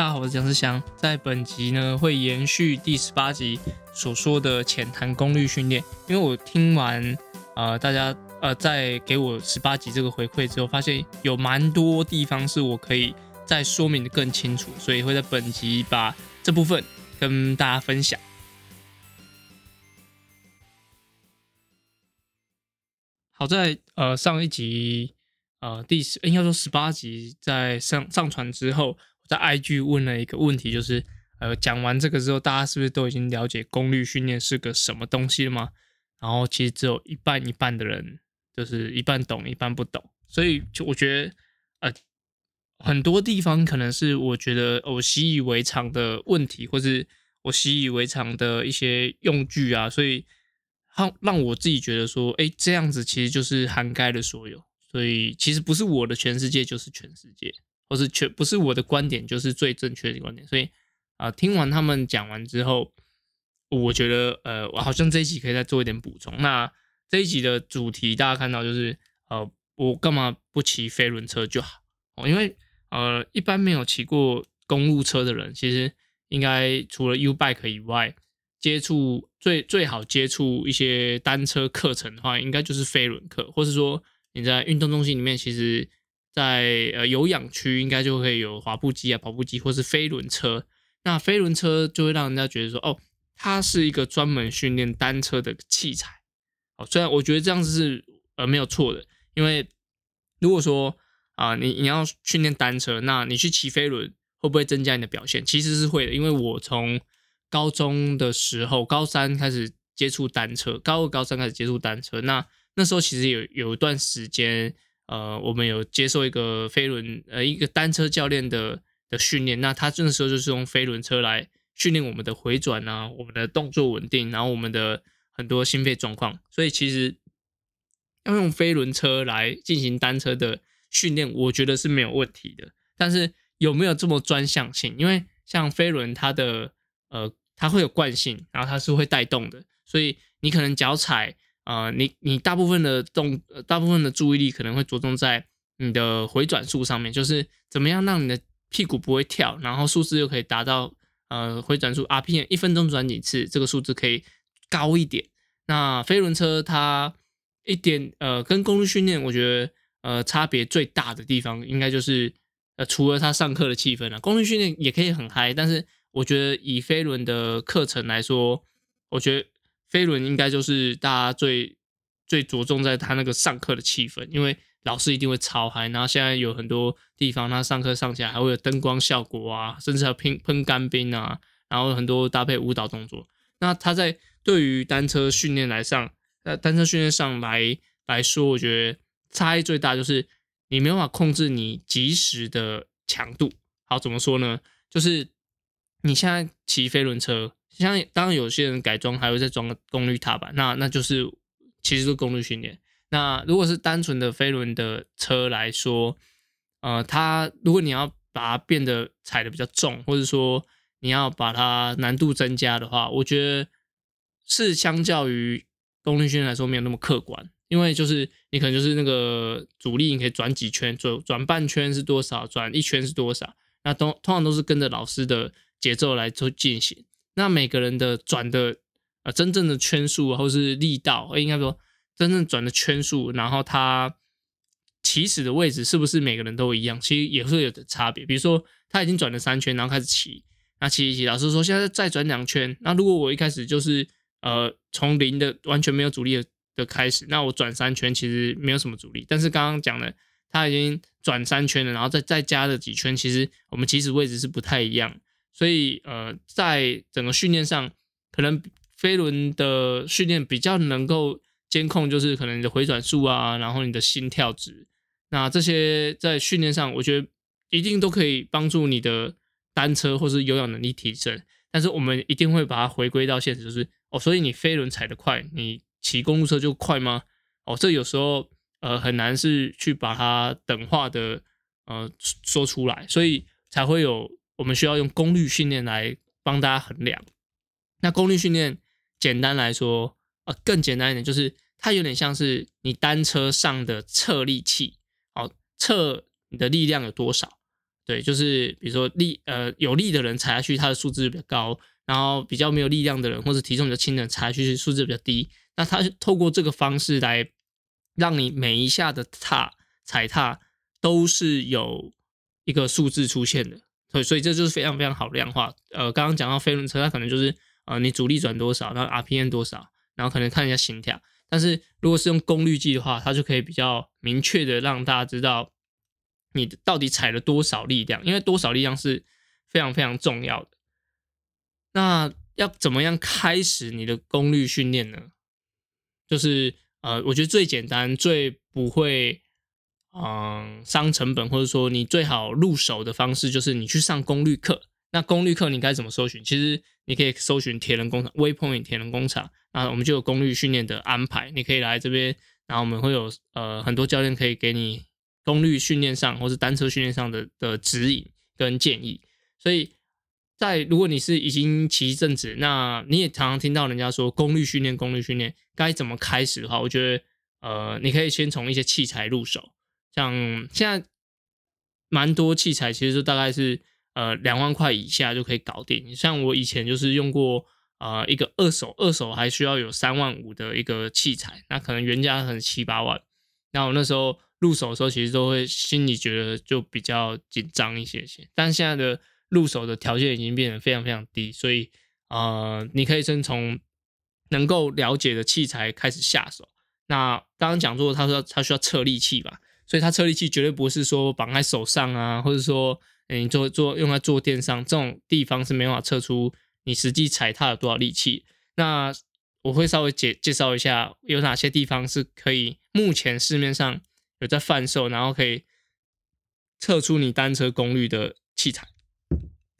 大家好，我是蒋志祥。在本集呢，会延续第十八集所说的浅谈功率训练。因为我听完呃大家呃在给我十八集这个回馈之后，发现有蛮多地方是我可以再说明的更清楚，所以会在本集把这部分跟大家分享。好在呃上一集呃第十应该说十八集在上上传之后。在 IG 问了一个问题，就是呃，讲完这个之后，大家是不是都已经了解功率训练是个什么东西了吗？然后其实只有一半一半的人，就是一半懂一半不懂。所以就我觉得，呃，很多地方可能是我觉得我习以为常的问题，或是我习以为常的一些用具啊，所以让让我自己觉得说，哎，这样子其实就是涵盖了所有。所以其实不是我的全世界就是全世界。或是全不是我的观点，就是最正确的观点。所以啊，听完他们讲完之后，我觉得呃，我好像这一集可以再做一点补充。那这一集的主题大家看到就是呃，我干嘛不骑飞轮车就好？哦，因为呃，一般没有骑过公路车的人，其实应该除了 U bike 以外，接触最最好接触一些单车课程的话，应该就是飞轮课，或是说你在运动中心里面，其实。在呃有氧区应该就会有滑步机啊、跑步机或是飞轮车。那飞轮车就会让人家觉得说，哦，它是一个专门训练单车的器材。哦，虽然我觉得这样子是呃没有错的，因为如果说啊你你要训练单车，那你去骑飞轮会不会增加你的表现？其实是会的，因为我从高中的时候，高三开始接触单车，高二、高三开始接触单车，那那时候其实有有一段时间。呃，我们有接受一个飞轮，呃，一个单车教练的的训练。那他这个时候就是用飞轮车来训练我们的回转啊，我们的动作稳定，然后我们的很多心肺状况。所以其实要用飞轮车来进行单车的训练，我觉得是没有问题的。但是有没有这么专项性？因为像飞轮，它的呃，它会有惯性，然后它是会带动的，所以你可能脚踩。啊，你你大部分的动，大部分的注意力可能会着重在你的回转数上面，就是怎么样让你的屁股不会跳，然后数字又可以达到呃回转数 RPM 一分钟转几次，这个数字可以高一点。那飞轮车它一点呃跟公路训练，我觉得呃差别最大的地方应该就是呃除了它上课的气氛了，公路训练也可以很嗨，但是我觉得以飞轮的课程来说，我觉得。飞轮应该就是大家最最着重在他那个上课的气氛，因为老师一定会超嗨。然后现在有很多地方，他上课上起来还会有灯光效果啊，甚至要喷喷干冰啊，然后很多搭配舞蹈动作。那他在对于单车训练来上，呃，单车训练上来来说，我觉得差异最大就是你没办法控制你及时的强度。好，怎么说呢？就是你现在骑飞轮车。像当然有些人改装还会再装个功率踏板，那那就是其实是功率训练。那如果是单纯的飞轮的车来说，呃，它如果你要把它变得踩的比较重，或者说你要把它难度增加的话，我觉得是相较于功率训练来说没有那么客观，因为就是你可能就是那个阻力你可以转几圈，转转半圈是多少，转一圈是多少，那都通常都是跟着老师的节奏来做进行。那每个人的转的呃真正的圈数或是力道，应该说真正转的圈数，然后它起始的位置是不是每个人都一样？其实也会有的差别。比如说他已经转了三圈，然后开始骑，那骑一骑，老师说现在再转两圈。那如果我一开始就是呃从零的完全没有阻力的的开始，那我转三圈其实没有什么阻力。但是刚刚讲的他已经转三圈了，然后再再加了几圈，其实我们起始位置是不太一样。所以，呃，在整个训练上，可能飞轮的训练比较能够监控，就是可能你的回转数啊，然后你的心跳值，那这些在训练上，我觉得一定都可以帮助你的单车或是有氧能力提升。但是我们一定会把它回归到现实，就是哦，所以你飞轮踩得快，你骑公路车就快吗？哦，这有时候呃很难是去把它等化的呃说出来，所以才会有。我们需要用功率训练来帮大家衡量。那功率训练简单来说，呃，更简单一点，就是它有点像是你单车上的测力器，哦，测你的力量有多少。对，就是比如说力呃有力的人踩下去，它的数字比较高，然后比较没有力量的人或者体重比较轻的人踩下去数字比较低。那它透过这个方式来让你每一下的踏踩踏都是有一个数字出现的，所以所以这就是非常非常好量化。呃，刚刚讲到飞轮车，它可能就是呃你主力转多少，然后 RPM 多少，然后可能看一下心跳。但是如果是用功率计的话，它就可以比较明确的让大家知道你到底踩了多少力量，因为多少力量是非常非常重要的。那要怎么样开始你的功率训练呢？就是呃，我觉得最简单、最不会嗯伤成本，或者说你最好入手的方式，就是你去上功率课。那功率课你该怎么搜寻？其实你可以搜寻铁人工厂 Waypoint 铁人工厂。那我们就有功率训练的安排，你可以来这边，然后我们会有呃很多教练可以给你功率训练上或是单车训练上的的指引跟建议。所以在如果你是已经骑一阵子，那你也常常听到人家说功率训练，功率训练该怎么开始的话，我觉得呃你可以先从一些器材入手，像现在蛮多器材其实都大概是呃两万块以下就可以搞定。像我以前就是用过。啊，一个二手，二手还需要有三万五的一个器材，那可能原价可能七八万。那我那时候入手的时候，其实都会心里觉得就比较紧张一些些。但现在的入手的条件已经变得非常非常低，所以呃，你可以先从能够了解的器材开始下手。那刚刚讲座他说他需要测力器吧，所以它测力器绝对不是说绑在手上啊，或者说你做做用在坐垫上这种地方是没办法测出。你实际踩踏有多少力气？那我会稍微介介绍一下有哪些地方是可以目前市面上有在贩售，然后可以测出你单车功率的器材。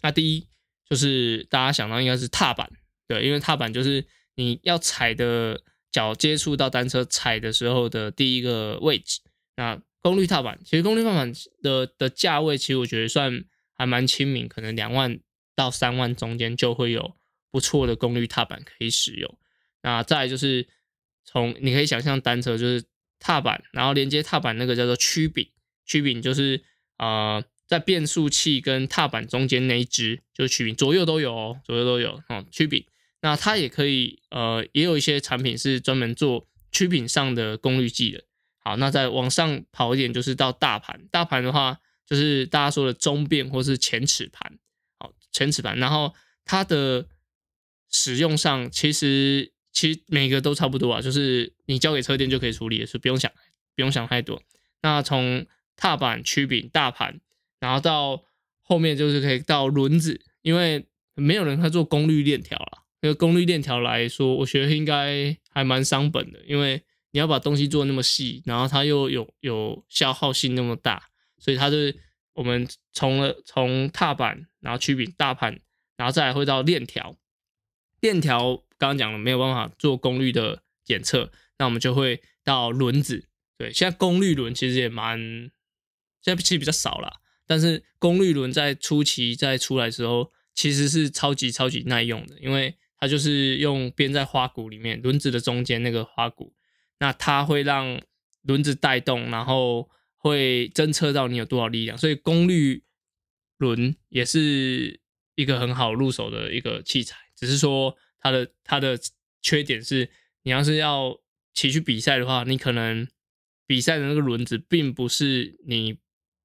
那第一就是大家想到应该是踏板，对，因为踏板就是你要踩的脚接触到单车踩的时候的第一个位置。那功率踏板其实功率踏板的的价位其实我觉得算还蛮亲民，可能两万。到三万中间就会有不错的功率踏板可以使用。那再就是从你可以想象单车就是踏板，然后连接踏板那个叫做曲柄，曲柄就是呃在变速器跟踏板中间那一只就是曲柄，左右都有哦，左右都有哦曲柄。那它也可以呃也有一些产品是专门做曲柄上的功率计的。好，那再往上跑一点就是到大盘，大盘的话就是大家说的中变或是前齿盘。好前齿盘，然后它的使用上其实其实每个都差不多啊，就是你交给车店就可以处理，是不用想不用想太多。那从踏板、曲柄、大盘，然后到后面就是可以到轮子，因为没有人会做功率链条了。因为功率链条来说，我觉得应该还蛮伤本的，因为你要把东西做那么细，然后它又有有消耗性那么大，所以它是。我们从了从踏板，然后曲柄、大盘，然后再来会到链条。链条刚刚讲了没有办法做功率的检测，那我们就会到轮子。对，现在功率轮其实也蛮，现在其实比较少了。但是功率轮在初期在出来时候，其实是超级超级耐用的，因为它就是用编在花鼓里面，轮子的中间那个花鼓，那它会让轮子带动，然后。会侦测到你有多少力量，所以功率轮也是一个很好入手的一个器材。只是说它的它的缺点是，你要是要骑去比赛的话，你可能比赛的那个轮子并不是你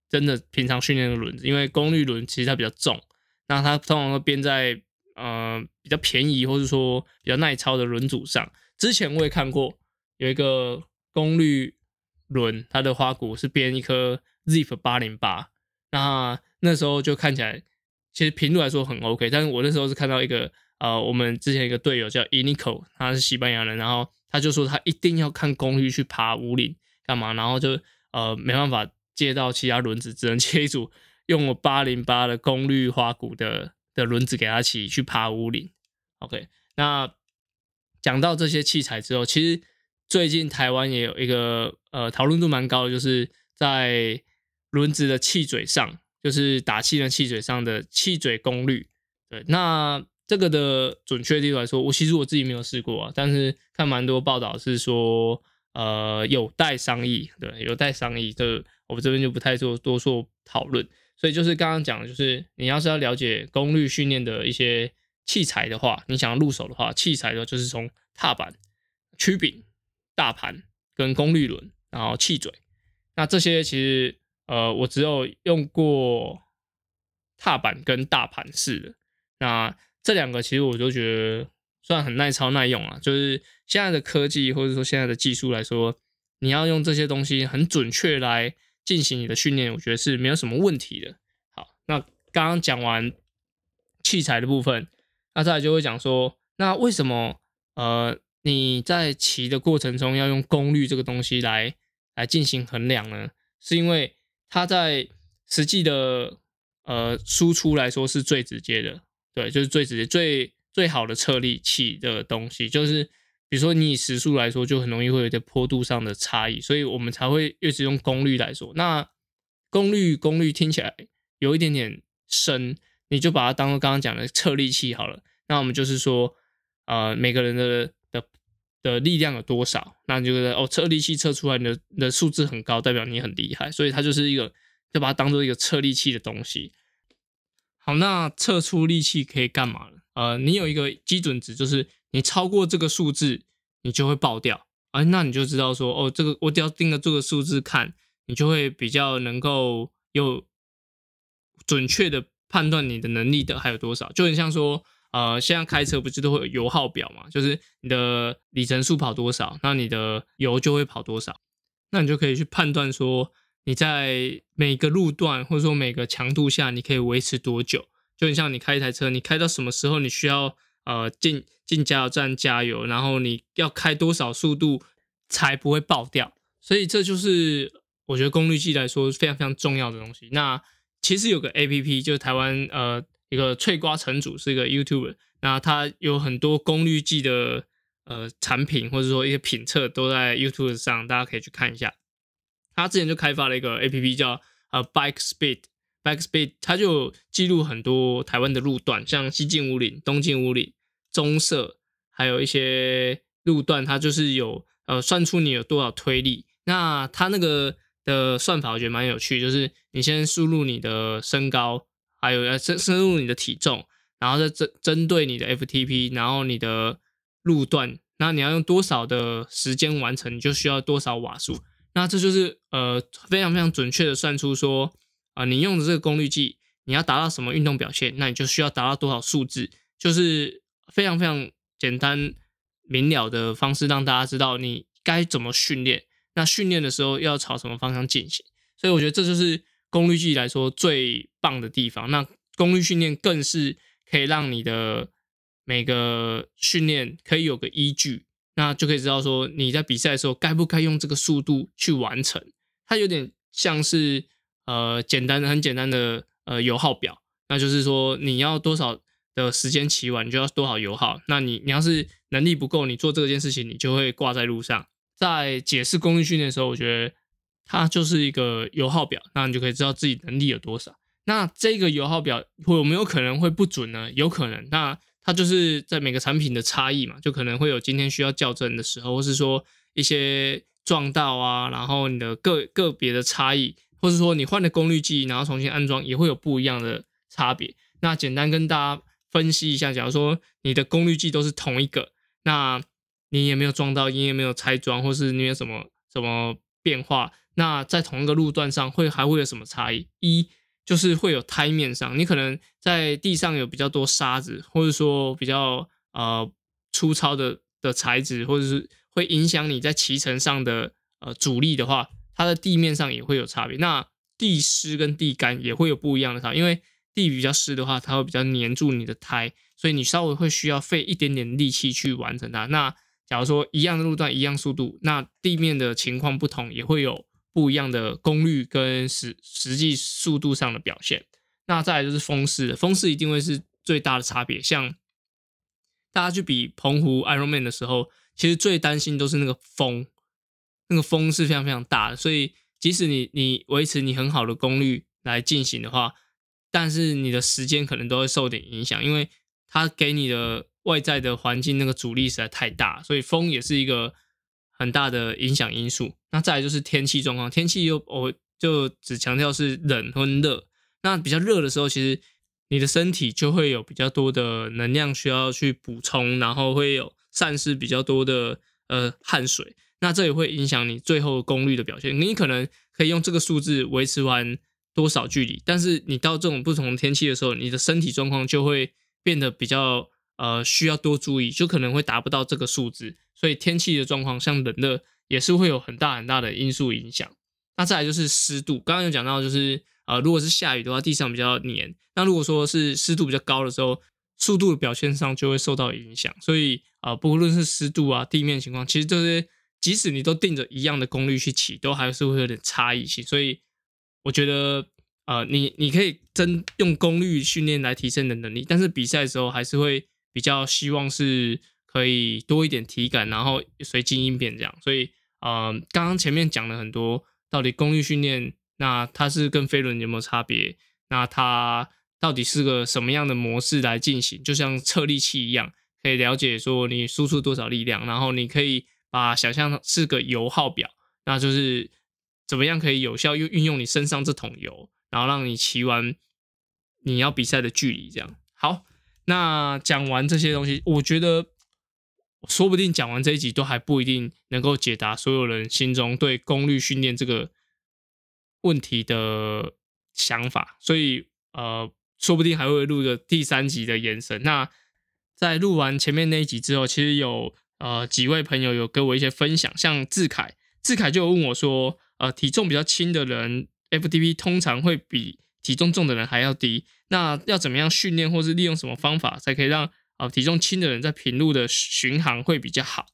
真的平常训练的轮子，因为功率轮其实它比较重，那它通常会编在呃比较便宜或者说比较耐操的轮组上。之前我也看过有一个功率。轮它的花鼓是编一颗 Zip 八零八，那那时候就看起来其实频率来说很 OK，但是我那时候是看到一个呃，我们之前一个队友叫 Inico，他是西班牙人，然后他就说他一定要看功率去爬五岭干嘛，然后就呃没办法接到其他轮子，只能切一组用我八零八的功率花鼓的的轮子给他骑去爬五岭。OK，那讲到这些器材之后，其实。最近台湾也有一个呃讨论度蛮高的，就是在轮子的气嘴上，就是打气的气嘴上的气嘴功率。对，那这个的准确度来说，我其实我自己没有试过啊，但是看蛮多报道是说，呃，有待商议，对，有待商议。这我们这边就不太做多做讨论。所以就是刚刚讲的，就是你要是要了解功率训练的一些器材的话，你想要入手的话，器材的话就是从踏板、曲柄、大盘跟功率轮，然后气嘴。那这些其实呃，我只有用过踏板跟大盘式的。那这两个其实我就觉得算很耐操耐用啊，就是现在的科技或者说现在的技术来说，你要用这些东西很准确来进行你的训练，我觉得是没有什么问题的。好，那刚刚讲完器材的部分，那再来就会讲说，那为什么呃你在骑的过程中要用功率这个东西来来进行衡量呢？是因为它在实际的呃输出来说是最直接的。对，就是最直接、最最好的测力器的东西，就是比如说你以时速来说，就很容易会有点坡度上的差异，所以我们才会一直用功率来说。那功率功率听起来有一点点深，你就把它当做刚刚讲的测力器好了。那我们就是说，呃，每个人的的力量有多少，那你就哦，测力器测出来你的的数字很高，代表你很厉害，所以它就是一个，就把它当做一个测力器的东西。好，那测出力气可以干嘛呢？呃，你有一个基准值，就是你超过这个数字，你就会爆掉。哎，那你就知道说，哦，这个我只要盯着这个数字看，你就会比较能够有准确的判断你的能力的还有多少。就很像说，呃，现在开车不是都会有油耗表嘛？就是你的里程数跑多少，那你的油就会跑多少，那你就可以去判断说。你在每个路段或者说每个强度下，你可以维持多久？就很像你开一台车，你开到什么时候你需要呃进进加油站加油，然后你要开多少速度才不会爆掉？所以这就是我觉得功率计来说非常非常重要的东西。那其实有个 A P P，就是台湾呃一个翠瓜城主是一个 YouTuber，那他有很多功率计的呃产品或者说一些品测都在 YouTube 上，大家可以去看一下。他之前就开发了一个 A P P 叫呃 Bike Speed，Bike Speed，它就记录很多台湾的路段，像西进五岭、东进五岭、中社，还有一些路段，它就是有呃算出你有多少推力。那它那个的算法我觉得蛮有趣，就是你先输入你的身高，还有要深深入你的体重，然后再针针对你的 F T P，然后你的路段，那你要用多少的时间完成，你就需要多少瓦数。那这就是呃非常非常准确的算出说啊，你用的这个功率计，你要达到什么运动表现，那你就需要达到多少数字，就是非常非常简单明了的方式，让大家知道你该怎么训练。那训练的时候要朝什么方向进行？所以我觉得这就是功率计来说最棒的地方。那功率训练更是可以让你的每个训练可以有个依据。那就可以知道说你在比赛的时候该不该用这个速度去完成，它有点像是呃简单的很简单的呃油耗表，那就是说你要多少的时间骑完，你就要多少油耗。那你你要是能力不够，你做这件事情你就会挂在路上。在解释功率训练的时候，我觉得它就是一个油耗表，那你就可以知道自己能力有多少。那这个油耗表有没有可能会不准呢？有可能。那它就是在每个产品的差异嘛，就可能会有今天需要校正的时候，或是说一些撞到啊，然后你的个个别的差异，或是说你换了功率计，然后重新安装也会有不一样的差别。那简单跟大家分析一下，假如说你的功率计都是同一个，那你也没有撞到，你也没有拆装，或是你有什么什么变化，那在同一个路段上会还会有什么差异？一就是会有胎面上，你可能在地上有比较多沙子，或者说比较呃粗糙的的材质，或者是会影响你在骑乘上的呃阻力的话，它的地面上也会有差别。那地湿跟地干也会有不一样的差，因为地比较湿的话，它会比较黏住你的胎，所以你稍微会需要费一点点力气去完成它。那假如说一样的路段，一样速度，那地面的情况不同，也会有。不一样的功率跟实实际速度上的表现，那再来就是风势，风势一定会是最大的差别。像大家去比澎湖 Ironman 的时候，其实最担心都是那个风，那个风是非常非常大的。所以即使你你维持你很好的功率来进行的话，但是你的时间可能都会受点影响，因为它给你的外在的环境那个阻力实在太大，所以风也是一个。很大的影响因素，那再来就是天气状况，天气又我就只强调是冷和热。那比较热的时候，其实你的身体就会有比较多的能量需要去补充，然后会有散失比较多的呃汗水。那这也会影响你最后功率的表现。你可能可以用这个数字维持完多少距离，但是你到这种不同天气的时候，你的身体状况就会变得比较呃需要多注意，就可能会达不到这个数字。所以天气的状况，像冷热也是会有很大很大的因素影响。那再来就是湿度，刚刚有讲到，就是呃，如果是下雨的话，地上比较黏；那如果说是湿度比较高的时候，速度的表现上就会受到影响。所以啊，不论是湿度啊、地面情况，其实这些即使你都定着一样的功率去骑，都还是会有点差异性。所以我觉得，呃，你你可以真用功率训练来提升你的能力，但是比赛的时候还是会比较希望是可以多一点体感，然后随机应变这样。所以，呃，刚刚前面讲了很多。到底功率训练，那它是跟飞轮有没有差别？那它到底是个什么样的模式来进行？就像测力器一样，可以了解说你输出多少力量，然后你可以把想象是个油耗表，那就是怎么样可以有效运运用你身上这桶油，然后让你骑完你要比赛的距离。这样好，那讲完这些东西，我觉得。说不定讲完这一集都还不一定能够解答所有人心中对功率训练这个问题的想法，所以呃，说不定还会录个第三集的延伸。那在录完前面那一集之后，其实有呃几位朋友有给我一些分享，像志凯，志凯就问我说，呃，体重比较轻的人，FTP 通常会比体重重的人还要低，那要怎么样训练，或是利用什么方法才可以让？啊，体重轻的人在平路的巡航会比较好。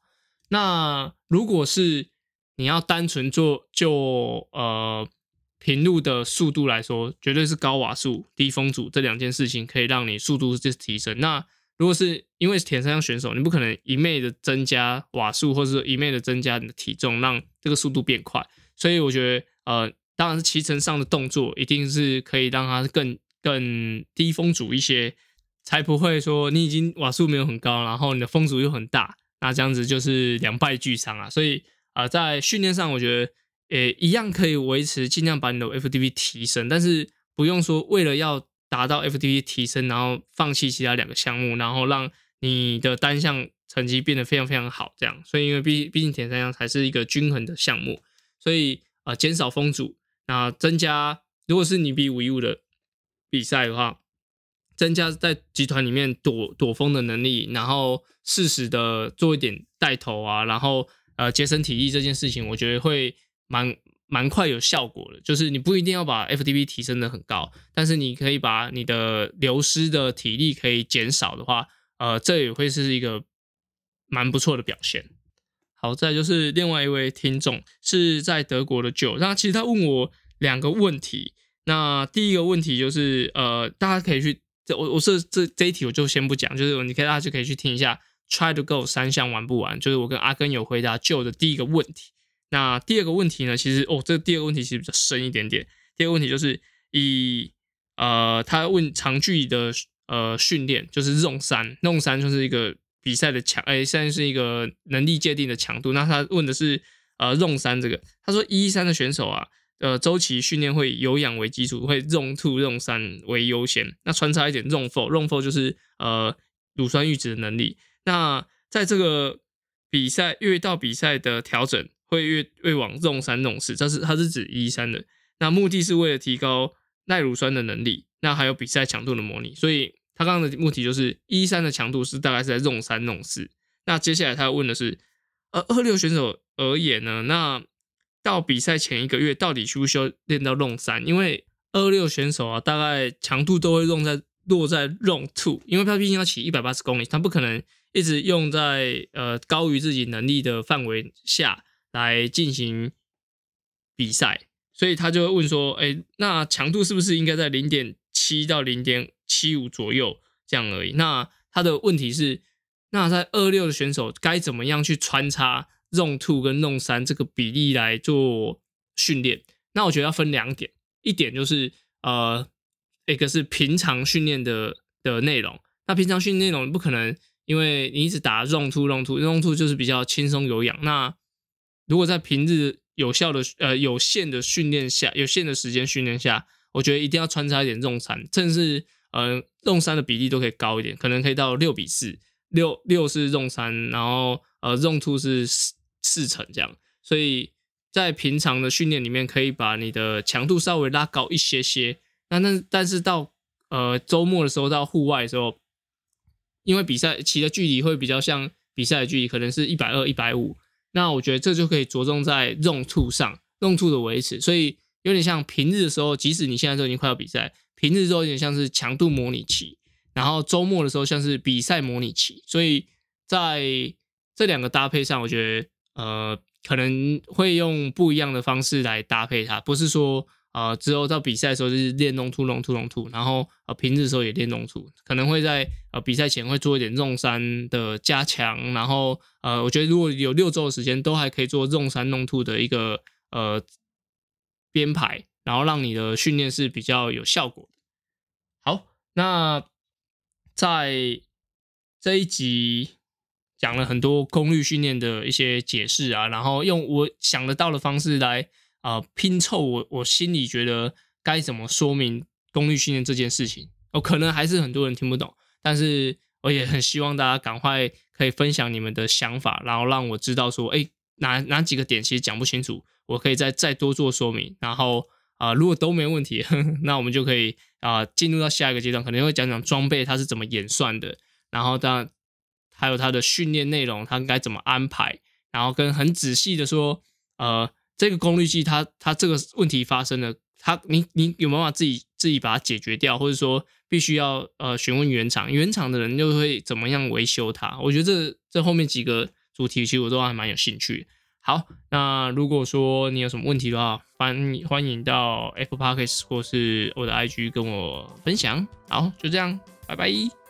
那如果是你要单纯做就呃平路的速度来说，绝对是高瓦数、低风阻这两件事情可以让你速度就提升。那如果是因为田三项选手，你不可能一昧的增加瓦数，或者说一昧的增加你的体重，让这个速度变快。所以我觉得呃，当然是骑乘上的动作一定是可以让它更更低风阻一些。才不会说你已经瓦数没有很高，然后你的风阻又很大，那这样子就是两败俱伤啊。所以啊，在训练上，我觉得诶一样可以维持，尽量把你的 FTP 提升，但是不用说为了要达到 FTP 提升，然后放弃其他两个项目，然后让你的单项成绩变得非常非常好。这样，所以因为毕毕竟田三项才是一个均衡的项目，所以啊减少风阻，那增加如果是你比五一五的比赛的话。增加在集团里面躲躲风的能力，然后适时的做一点带头啊，然后呃节省体力这件事情，我觉得会蛮蛮快有效果的。就是你不一定要把 FTP 提升的很高，但是你可以把你的流失的体力可以减少的话，呃，这也会是一个蛮不错的表现。好，再就是另外一位听众是在德国的九，那其实他问我两个问题，那第一个问题就是呃，大家可以去。这我我是这这一题我就先不讲，就是你可以大家就可以去听一下，try to go 三项玩不玩，就是我跟阿根有回答旧的第一个问题。那第二个问题呢，其实哦，这第二个问题其实比较深一点点。第二个问题就是以呃，他问长距离的呃训练，就是 zone 三，zone 三就是一个比赛的强，哎，现在是一个能力界定的强度。那他问的是呃 zone 三这个，他说一三的选手啊。呃，周期训练会有氧为基础，会 zone two、zone 三为优先，那穿插一点 zone four，zone four 就是呃乳酸阈值的能力。那在这个比赛越到比赛的调整会越越往 zone 三、zone 四，这是它是指一三的。那目的是为了提高耐乳酸的能力，那还有比赛强度的模拟。所以他刚刚的目的就是一三的强度是大概是在 zone 三、zone 四。那接下来他问的是，呃，二六选手而言呢，那到比赛前一个月，到底需不需要练到 Long 三？因为二六选手啊，大概强度都会用在落在 Long two，因为他毕竟要骑一百八十公里，他不可能一直用在呃高于自己能力的范围下来进行比赛，所以他就会问说：，哎，那强度是不是应该在零点七到零点七五左右这样而已？那他的问题是，那在二六的选手该怎么样去穿插？弄 two 跟弄三这个比例来做训练，那我觉得要分两点，一点就是呃，一个是平常训练的的内容，那平常训练内容不可能，因为你一直打 run two run two run two 就是比较轻松有氧，那如果在平日有效的呃有限的训练下，有限的时间训练下，我觉得一定要穿插一点重三，甚至呃重三的比例都可以高一点，可能可以到六比四，六六是重三，然后呃重 two 是四成这样，所以在平常的训练里面可以把你的强度稍微拉高一些些，那那但是到呃周末的时候到户外的时候，因为比赛骑的距离会比较像比赛的距离，可能是一百二、一百五。那我觉得这就可以着重在 Zone Two 上，Zone Two 的维持，所以有点像平日的时候，即使你现在都已经快要比赛，平日时候有点像是强度模拟期，然后周末的时候像是比赛模拟期，所以在这两个搭配上，我觉得呃可能会用不一样的方式来搭配它，不是说呃之后到比赛的时候就是练 Zone Two、Zone Two、Zone Two，然后呃平日的时候也练 Zone Two，可能会在呃比赛前会做一点 Zone 三的加强，然后呃我觉得如果有六周的时间，都还可以做 Zone 三 Zone Two 的一个呃编排，然后让你的训练是比较有效果的。好，那在这一集讲了很多功率训练的一些解释啊，然后用我想得到的方式来啊、拼凑我我心里觉得该怎么说明功率训练这件事情。哦，可能还是很多人听不懂，但是我也很希望大家赶快可以分享你们的想法，然后让我知道说，哎，哪哪几个点其实讲不清楚，我可以再再多做说明。然后啊、如果都没问题，那我们就可以啊、进入到下一个阶段，可能会讲讲装备它是怎么演算的，然后当然还有它的训练内容，它应该怎么安排，然后跟很仔细的说，呃，这个功率计它它这个问题发生了，它你你有没有办法自己自己把它解决掉，或者说必须要呃询问原厂，原厂的人又会怎么样维修它？我觉得这这后面几个主题其实我都还蛮有兴趣。好，那如果说你有什么问题的话，欢迎欢迎到 Apple Podcast 或是我的 IG 跟我分享。好，就这样，拜拜。